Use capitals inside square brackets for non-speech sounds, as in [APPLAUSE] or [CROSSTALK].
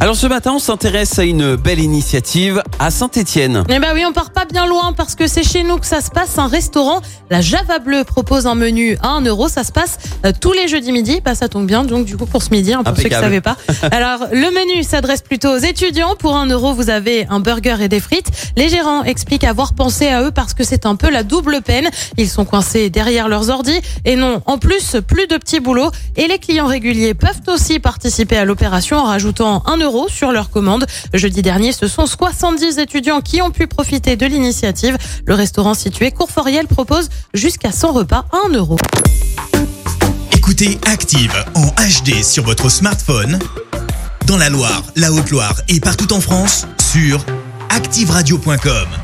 Alors ce matin, on s'intéresse à une belle initiative à Saint-Étienne. Eh ben oui, on part pas bien loin parce que c'est chez nous que ça se passe. Un restaurant, la Java Bleue, propose un menu à 1 euro. Ça se passe euh, tous les jeudis midi. Bah, ça tombe bien, donc du coup pour ce midi, hein, pour ceux qui ne savaient pas. [LAUGHS] Alors le menu s'adresse plutôt aux étudiants. Pour 1 euro, vous avez un burger et des frites. Les gérants expliquent avoir pensé à eux parce que c'est un peu la double peine. Ils sont coincés derrière leurs ordis et non, en plus, plus de petits boulots. Et les clients réguliers peuvent aussi participer à l'opération en rajoutant 1 sur leur commande. Jeudi dernier, ce sont 70 étudiants qui ont pu profiter de l'initiative. Le restaurant situé Courforiel propose jusqu'à 100 repas à 1 euro. Écoutez Active en HD sur votre smartphone, dans la Loire, la Haute-Loire et partout en France, sur activeradio.com.